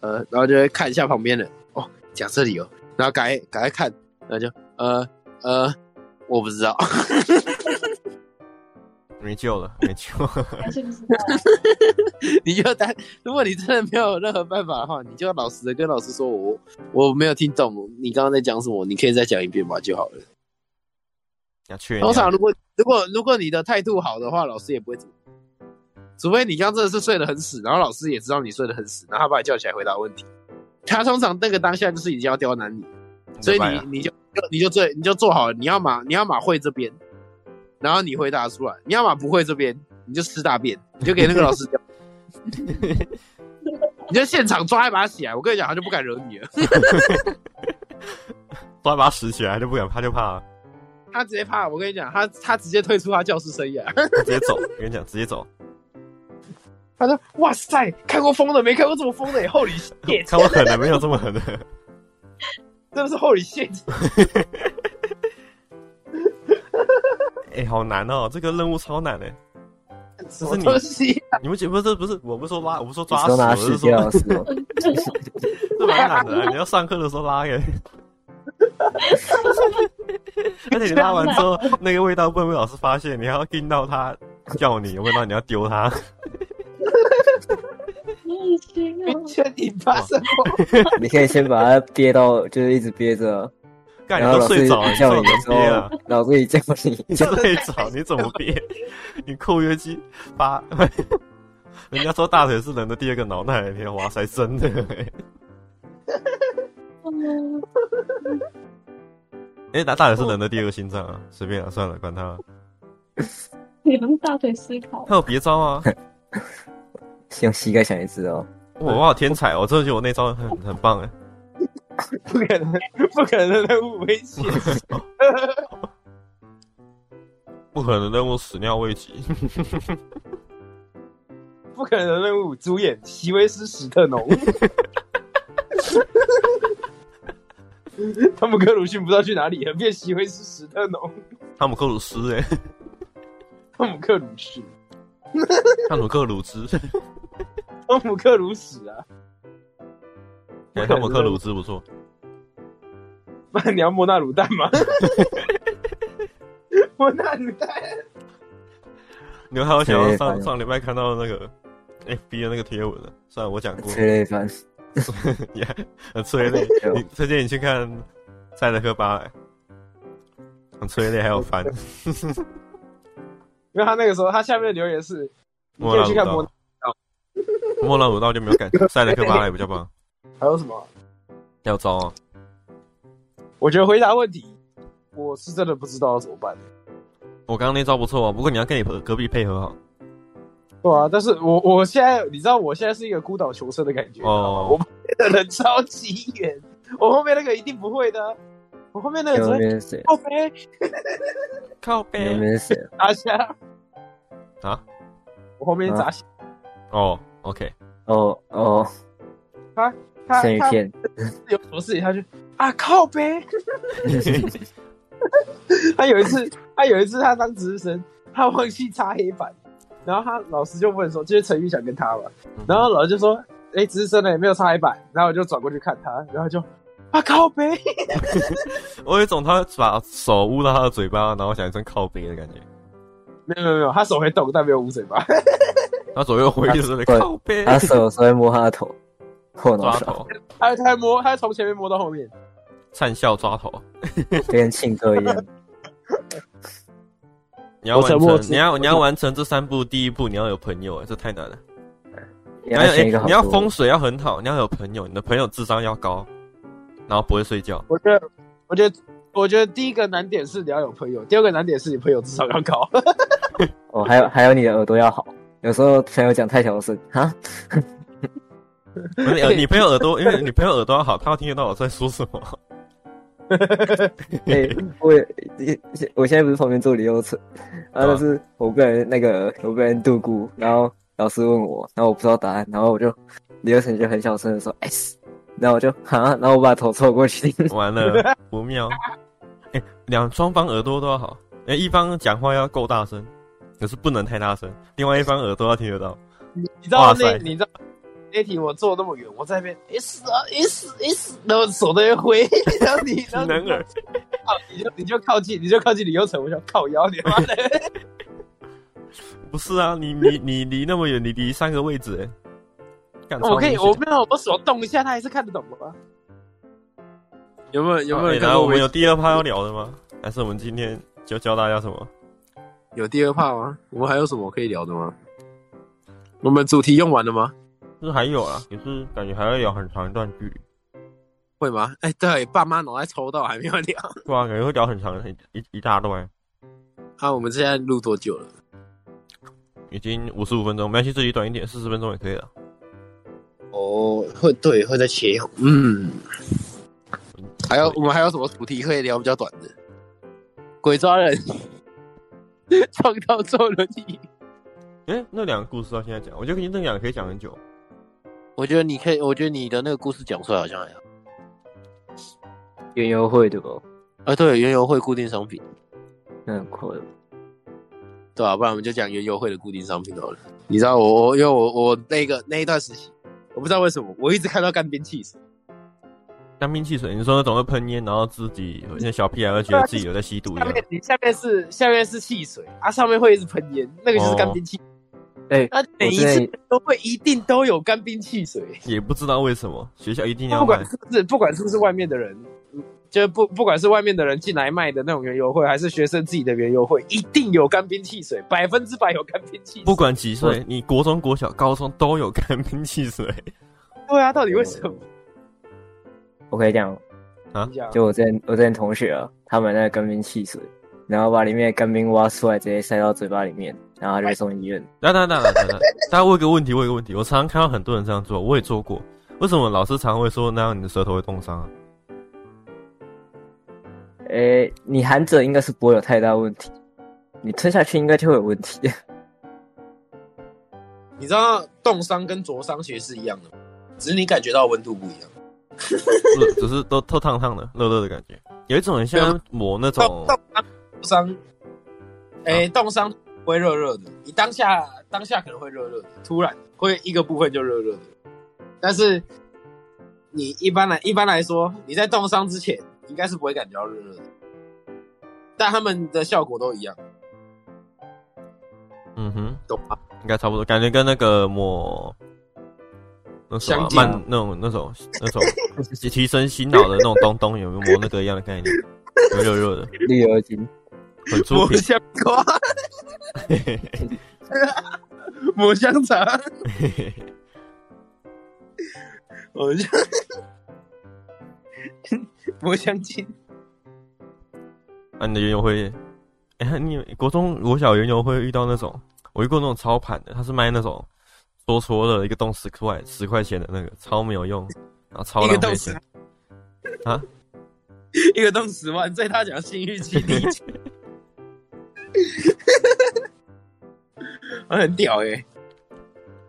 呃，然后就会看一下旁边的哦，讲这里哦，然后赶快赶快看，然后就呃呃，我不知道，没救了，没救了，你就当，如果你真的没有任何办法的话，你就老实的跟老师说我我没有听懂你刚刚在讲什么，你可以再讲一遍吧就好了。要确认。通常如果如果如果你的态度好的话，老师也不会怎么。除非你刚刚真的是睡得很死，然后老师也知道你睡得很死，然后他把你叫起来回答问题。他通常那个当下就是已经要刁难你，所以你你就你就做你就做好了，你要嘛你要嘛会这边，然后你回答出来，你要么不会这边，你就吃大便，你就给那个老师讲，你就现场抓一把起来，我跟你讲，他就不敢惹你了。抓一把屎起来，他就不敢，他就怕了。他直接怕，我跟你讲，他他直接退出他教师生涯，他直接走，我跟你讲，直接走。他说：“哇塞，看过疯的，没看过这么疯的耶！Holy shit，看过狠的，没有这么狠的，真的是 Holy shit。哎、欸，好难哦，这个任务超难哎。什么东西、啊？你们姐不是不是？我不是说拉，我不是说抓屎，我是说 这蛮难的、啊。你要上课的时候拉耶，而且你拉完之后，那个味道不能被老师发现，你还要听到他叫你，有味道你要丢他。”你确定发生过？你可以先把它憋到，就是一直憋着，然后老师叫你的时候，老师一叫你，你睡着，你怎么憋？你括约肌发，人家说大腿是人的第二个脑袋，天哇塞，真的。哎，那大腿是人的第二个心脏啊，随便啊，算了，管他。你用大腿思考？他有别招啊？用膝盖想一次哦！我我好天才哦！我真的觉得我那招很很棒哎！不可能，不可能的任务危险！不可能的任务始料未及！不可能的任务主演席维斯史特农！汤姆克鲁逊不知道去哪里了，变席维斯史特农！汤姆克鲁斯哎！汤姆克鲁逊！汤姆克鲁兹！汤姆克鲁斯啊！汤、欸、姆克鲁兹不错。那 你要莫纳卤蛋吗？莫纳卤蛋。你们还有想要上上礼拜看到那个 FB 的那个贴文的？算了，我讲过。催泪番。也很催泪。你推荐你去看《赛德克·巴莱》，很催泪，还有番。因为他那个时候，他下面的留言是：你可以去看莫。莫兰鲁道就没有感觉，赛德克巴莱比较棒。还有什么？还有招啊！我觉得回答问题，我是真的不知道要怎么办。我刚刚那招不错啊，不过你要跟你隔壁配合好。对啊，但是我我现在你知道，我现在是一个孤岛求生的感觉。哦。我后面的人超级远，我后面那个一定不会的。我后面那个人靠背，靠北。后面谁？阿霞。啊？我后面砸下。哦。OK，哦哦，他他他有什么事情？他就啊靠北，他有一次，他有一次，他当值日生，他忘记擦黑板，然后他老师就问说：“这是陈玉想跟他吧？”然后老师就说：“哎、欸，值日生呢？也没有擦黑板。”然后我就转过去看他，然后就啊靠背，我有一种他把手捂到他的嘴巴，然后想一声靠背的感觉。没有没有没有，他手会动，但没有捂嘴巴。他左右挥就是靠背，他手手会摸他的头，后脑勺，他他摸，他从前面摸到后面，灿笑抓头，就 跟庆哥一样。你要完成，你要你要完成这三步，第一步你要有朋友，哎，这太难了。你要哎，你要风水要很好，你要有朋友，你的朋友智商要高，然后不会睡觉。我觉得，我觉得，我觉得第一个难点是你要有朋友，第二个难点是你朋友智商要高。哦，还有还有你的耳朵要好，有时候朋友讲太小声啊。你你朋友耳朵，因为你朋友耳朵要好，他要听得到我在说什么。欸、我我现在不是旁边坐李优成，啊，但是我不能那个我不能度过，然后老师问我，然后我不知道答案，然后我就李优成就很小声的说 S，然后我就啊，然后我把头凑过去，完了 不妙，哎、欸，两双方耳朵都要好，哎、欸，一方讲话要够大声，可是不能太大声，另外一方耳朵要听得到，你知道那你知道。那题我坐那么远，我在那边 S 啊 S S，然后手在那挥，然后你然后你，然后你就你就靠近，你就靠近李优成，我想靠腰你妈的！不是啊，你你你离那么远，你离三个位置哎。我可以，我没有，我手动一下，他还是看得懂的吗？有没有有没有？然后、欸、我们有第二趴要聊的吗？还是我们今天就教大家什么？有第二趴吗？我们还有什么可以聊的吗？我们主题用完了吗？是还有啊，也是感觉还要聊很长一段距离，会吗？哎、欸，对，爸妈脑袋抽到还没有聊，对啊，感觉会聊很长一一一大段。啊，我们现在录多久了？已经五十五分钟，没关系，自己短一点，四十分钟也可以了。哦，会对，会再切。嗯，还有我们还有什么主题可以聊比较短的？鬼抓人，创造坐轮椅。哎、欸，那两个故事到现在讲，我觉得你那两个可以讲很久。我觉得你可以，我觉得你的那个故事讲出来好像还好。园游会对不？啊，对，园游会固定商品，那很酷的，对啊，不然我们就讲园游会的固定商品好了。你知道我，我因为我我那个那一段时期，我不知道为什么，我一直看到干冰汽水。干冰汽水，你说那种会喷烟，然后自己那小屁孩会觉得自己有在吸毒一样。下面你下面是下面是汽水啊，上面会一直喷烟，那个就是干冰汽水。哎、哦，啊，每一次都会一定都有干冰汽水。也不知道为什么学校一定要不管是不是不管是不是外面的人，就不不管是外面的人进来卖的那种园游会，还是学生自己的园游会，一定有干冰汽水，百分之百有干冰汽水。不管几岁，你国中、国小、高中都有干冰汽水。对啊，到底为什么？我可以讲啊，就我之前我之前同学啊，他买那个干冰汽水，然后把里面的干冰挖出来，直接塞到嘴巴里面，然后他就送医院。等等等等等等，大家问一个问题，问一个问题，我常常看到很多人这样做，我也做过。为什么老师常会说那样你的舌头会冻伤啊？诶、欸，你含着应该是不会有太大问题，你吞下去应该就会有问题。你知道冻伤跟灼伤其实是一样的，只是你感觉到温度不一样。是，只是都透烫烫的、热热的感觉，有一种很像抹那种冻伤。哎，冻伤会热热的，你当下当下可能会热热的，突然会一个部分就热热的。但是你一般来一般来说，你在冻伤之前应该是不会感觉到热热的，但他们的效果都一样。嗯哼，懂吗？应该差不多，感觉跟那个抹。那慢那种那种那种 提升心脑的那种东东，有没有摸那个一样的概念？热热热的绿油精，很出品。香瓜，抹香肠，我就抹香精。啊，你的园游会，哎、欸，你国中国小园游会遇到那种，我遇过那种操盘的，他是卖那种。多戳的一个洞十块十块钱的那个超没有用，然后超浪费钱啊！一个洞十万，在他讲信誉基地，很屌哎、欸！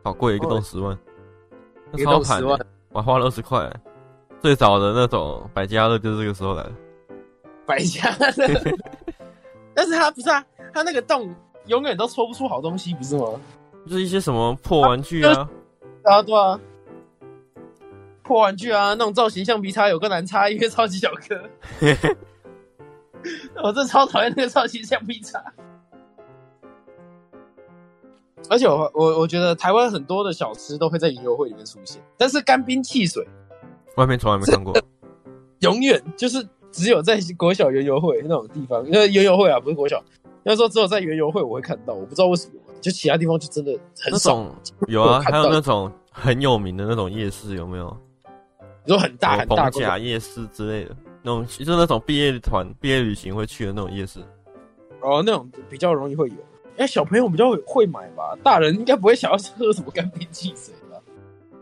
好贵，一个洞十万，那超盘，我还花了二十块。最早的那种百家乐就是这个时候来的，百家乐，但是他不是啊，他那个洞永远都抽不出好东西，不是吗？就是一些什么破玩具啊，啊对啊，破玩具啊，那种造型橡皮擦有个难擦，因为超级小颗。我真的超讨厌那个超级橡皮擦。而且我我我觉得台湾很多的小吃都会在云游会里面出现，但是干冰汽水，外面从来没看过，永远就是只有在国小园游会那种地方，因为园游会啊不是国小，要说只有在园游会我会看到，我不知道为什么，就其他地方就真的很少。有啊，还有那种很有名的那种夜市有没有？你说很大很大假夜市之类的那种，就是那种毕业团毕业旅行会去的那种夜市。哦，那种比较容易会有。哎，小朋友比较会买吧，大人应该不会想要喝什么干冰汽水吧？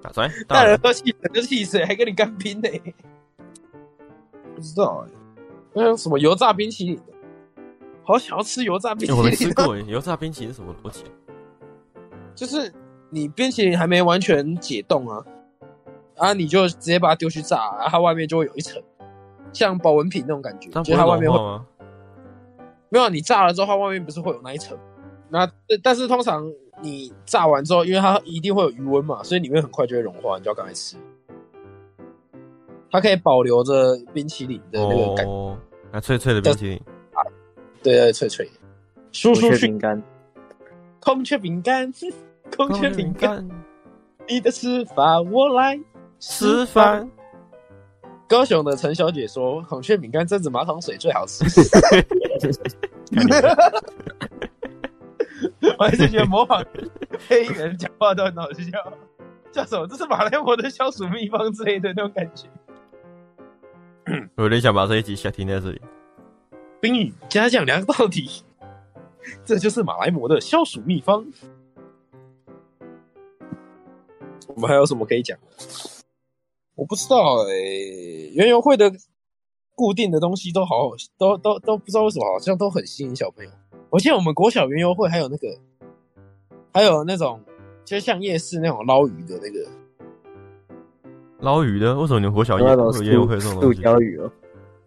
打算大人喝汽水就汽水，还跟你干冰呢？不知道哎，那有什么油炸冰淇淋的？好想要吃油炸冰淇淋。我没吃过哎，油炸冰淇淋是什么逻辑？就是你冰淇淋还没完全解冻啊，啊，你就直接把它丢去炸，然后它外面就会有一层，像保温瓶那种感觉，就它外面会吗？没有，你炸了之后，它外面不是会有那一层？那但是通常你炸完之后，因为它一定会有余温嘛，所以里面很快就会融化，你就要赶快吃。它可以保留着冰淇淋的那个感觉，那、哦、脆脆的冰淇淋，啊、对对，脆脆。酥酥饼干，孔雀饼干，孔雀饼干，你的吃法我来示范。高雄的陈小姐说，孔雀饼干榛子马桶水最好吃。我还是觉得模仿黑人讲话都很好笑，叫什么？这是马来貘的消暑秘方之类的那种感觉。我有点想把这一集先停在这里。冰雨加酱凉到底，这就是马来貘的消暑秘方。我们还有什么可以讲？我不知道哎、欸，园游会的固定的东西都好好，都都都不知道为什么好像都很吸引小朋友。我记得我们国小园游会还有那个，还有那种，就像夜市那种捞鱼的那个，捞鱼的？为什么你们国小园游会这种鱼哦，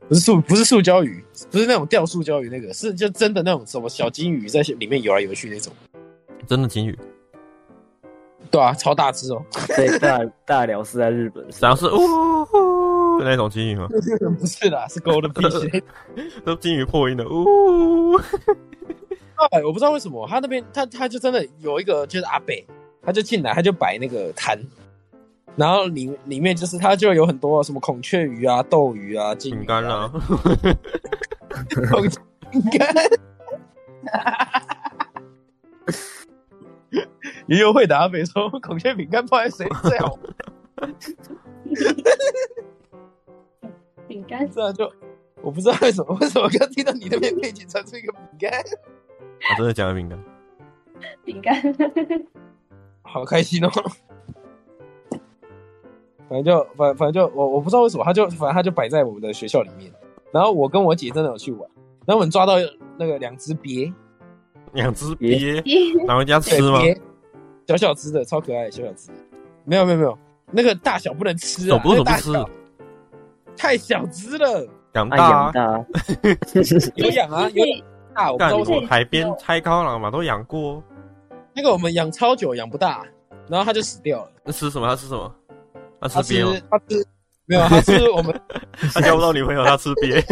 不是塑，不是塑胶鱼，不是那种钓塑胶鱼，那个是就真的那种什么小金鱼在里面游来游去那种，真的金鱼？对啊，超大只哦！对，大大寮是在日本，然后是呜呼那种金鱼吗？不是啦，是 Golden Fish，都金鱼破音的呜。哎，我不知道为什么他那边他他就真的有一个就是阿北，他就进来他就摆那个摊，然后里里面就是他就有很多什么孔雀鱼啊、斗鱼啊、金鱼干啊，孔雀饼干，园游会的阿北说孔雀饼干泡在水里最好，饼干这样就我不知道为什么为什么刚听到你那边背景传出一个饼干。我、啊、真的讲了饼干，饼干，好开心哦！反正就反反正就我我不知道为什么，他就反正他就摆在我们的学校里面。然后我跟我姐真的有去玩，然后我们抓到那个两只鳖，两只鳖，拿回家吃吗？小小只的，超可爱，小小只。没有没有没有，那个大小不能吃啊，不是不吃，太小只了，养大，有养啊 有。大，我不知道为什么海边拆高朗嘛，都养过。那个我们养超久养不大，然后它就死掉了。那吃什么？它吃什么？它吃鳖吗？它吃没有？它吃我们。它交不到女朋友，它吃鳖。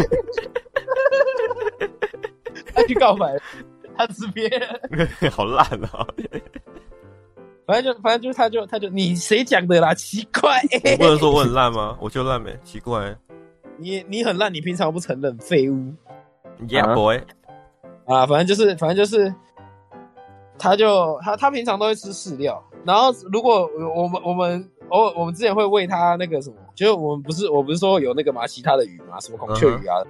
他去告白，他吃鳖。好烂啊！反正就反正就是，他就他就你谁讲的啦？奇怪，我不能说我很烂吗？我就烂呗，奇怪。你你很烂，你平常不承认，废物。Yeah boy。啊，反正就是，反正就是，他就他他平常都会吃饲料，然后如果我们我们偶尔我们之前会喂他那个什么，就是我们不是我不是说有那个嘛其他的鱼嘛，什么孔雀鱼啊、uh huh.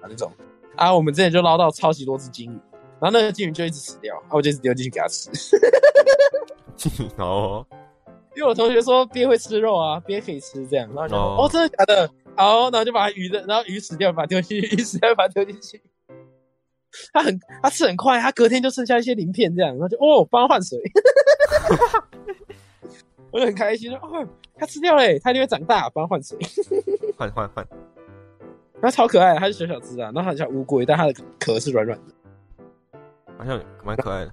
啊那种啊，我们之前就捞到超级多只金鱼，然后那个金鱼就一直死掉，然后我就一直丢进去给它吃。哦，因为我同学说鳖会吃肉啊，鳖可以吃这样，然后就、uh huh. 哦真的假的？好，然后就把鱼的，然后鱼死掉，把它丢进去，鱼死掉把它丢进去。它很，它吃很快，它隔天就剩下一些鳞片这样，然后就哦，帮它换水，我就很开心说哦，它吃掉嘞，它就会长大，帮它换水，换换换，它超可爱，它是小小只啊，然后很像乌龟，但它的壳是软软的，好像蛮可爱的。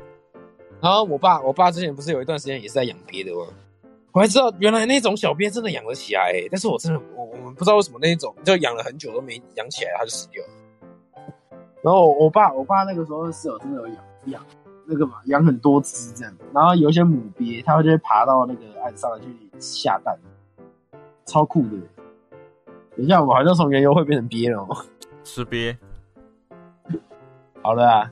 然后我爸，我爸之前不是有一段时间也是在养鳖的吗？我还知道原来那种小鳖真的养得起来，欸，但是我真的我我们不知道为什么那一种就养了很久都没养起来，它就死掉了。然后我爸我爸那个时候室友真的有养养那个嘛，养很多只这样，然后有一些母鳖，它会就会爬到那个岸上去下蛋，超酷的。等一下，我好像从原油会变成鳖了，吃鳖。好了啊。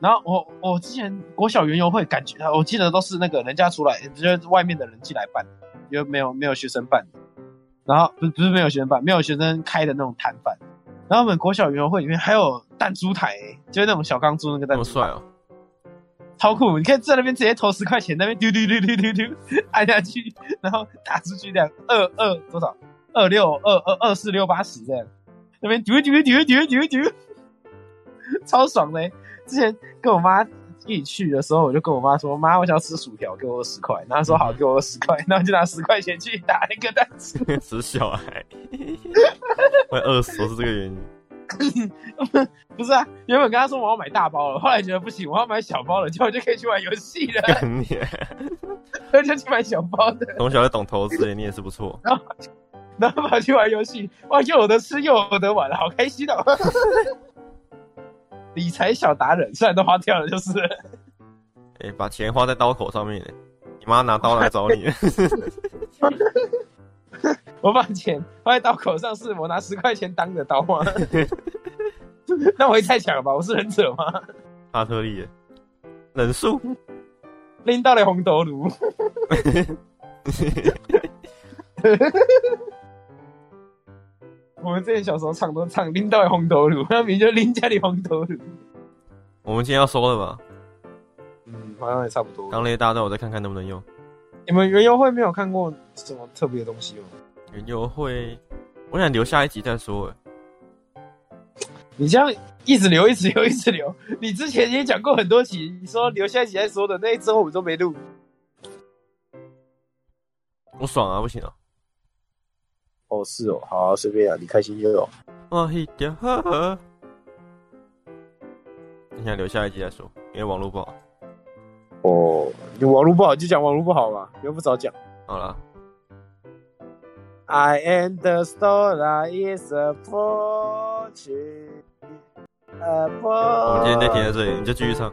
然后我我之前国小园游会感觉，我记得都是那个人家出来，就是外面的人进来办，因为没有没有学生办。然后不是不是没有学生办，没有学生开的那种摊贩。然后我们国小园游会里面还有弹珠台，就是那种小钢珠那个弹珠。帅哦，超酷！你可以在那边直接投十块钱，那边丢丢丢丢丢丢，按下去，然后打出去这样，二二多少？二六二二二四六八十这样，那边丢丢丢丢丢丢，超爽的。之前跟我妈一起去的时候，我就跟我妈说：“妈，我想要吃薯条，给我十块。”然后她说：“好，给我十块。”然后就拿十块钱去打那个蛋吃。死小孩，会饿死，是这个原因。不是啊，原本跟她说我要买大包了，后来觉得不行，我要买小包了，结果就可以去玩游戏了。干你！我 就去买小包的。从小就懂投资，你也是不错。然后，然后跑去玩游戏，哇，又有得吃，又有得玩了，好开心哦！理财小达人，虽然都花掉了，就是。哎、欸，把钱花在刀口上面，你妈拿刀来找你。我把钱花在刀口上，是我拿十块钱当的刀吗？那我也太强了吧！我是忍者吗？阿特利，忍术，拎到了红头颅。我们之前小时候唱都唱拎到红头颅，那名就拎家里红头颅。我们今天要说了吧？嗯，好像也差不多。刚那些大招，我再看看能不能用。你们园游会没有看过什么特别的东西吗？园游会，我想留下一集再说。你这样一直留，一直留，一直留。你之前也讲过很多集，你说留下一集再说的，那一之后我们都没录。我爽啊，不行啊。哦，是哦，好啊，随便啊，你开心就有。哦，一点呵呵。你想留下一集再说，因为网络不好。哦，你网络不好就讲网络不好嘛，又不早讲。好了。I am the star that is a fortune. 我们今天就停在这里，你就继续唱。